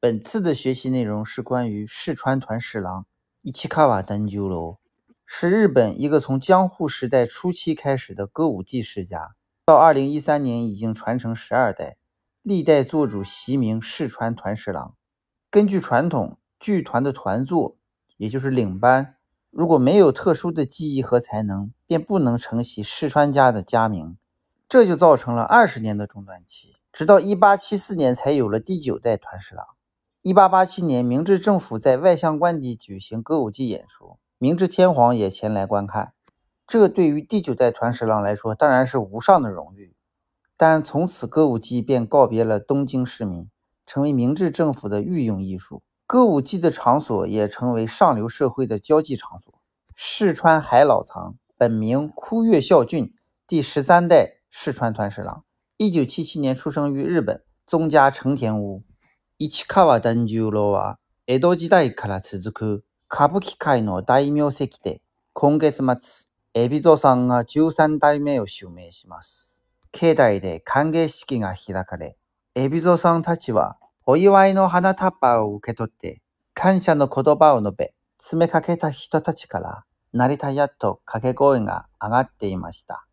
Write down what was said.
本次的学习内容是关于四川团十郎、伊七卡瓦丹鸠罗，是日本一个从江户时代初期开始的歌舞伎世家，到二零一三年已经传承十二代，历代做主席名四川团十郎。根据传统，剧团的团座，也就是领班，如果没有特殊的技艺和才能，便不能承袭四川家的家名，这就造成了二十年的中断期，直到一八七四年才有了第九代团十郎。一八八七年，明治政府在外乡官邸举行歌舞伎演出，明治天皇也前来观看。这对于第九代团十郎来说，当然是无上的荣誉。但从此，歌舞伎便告别了东京市民，成为明治政府的御用艺术。歌舞伎的场所也成为上流社会的交际场所。世川海老藏，本名枯月孝俊，第十三代世川团十郎，一九七七年出生于日本，宗家成田屋。市川團十郎は、江戸時代から続く歌舞伎界の大名席で、今月末、海老蔵さんが13代目を襲名します。境内で歓迎式が開かれ、海老蔵さんたちは、お祝いの花束を受け取って、感謝の言葉を述べ、詰めかけた人たちから、成田屋と掛け声が上がっていました。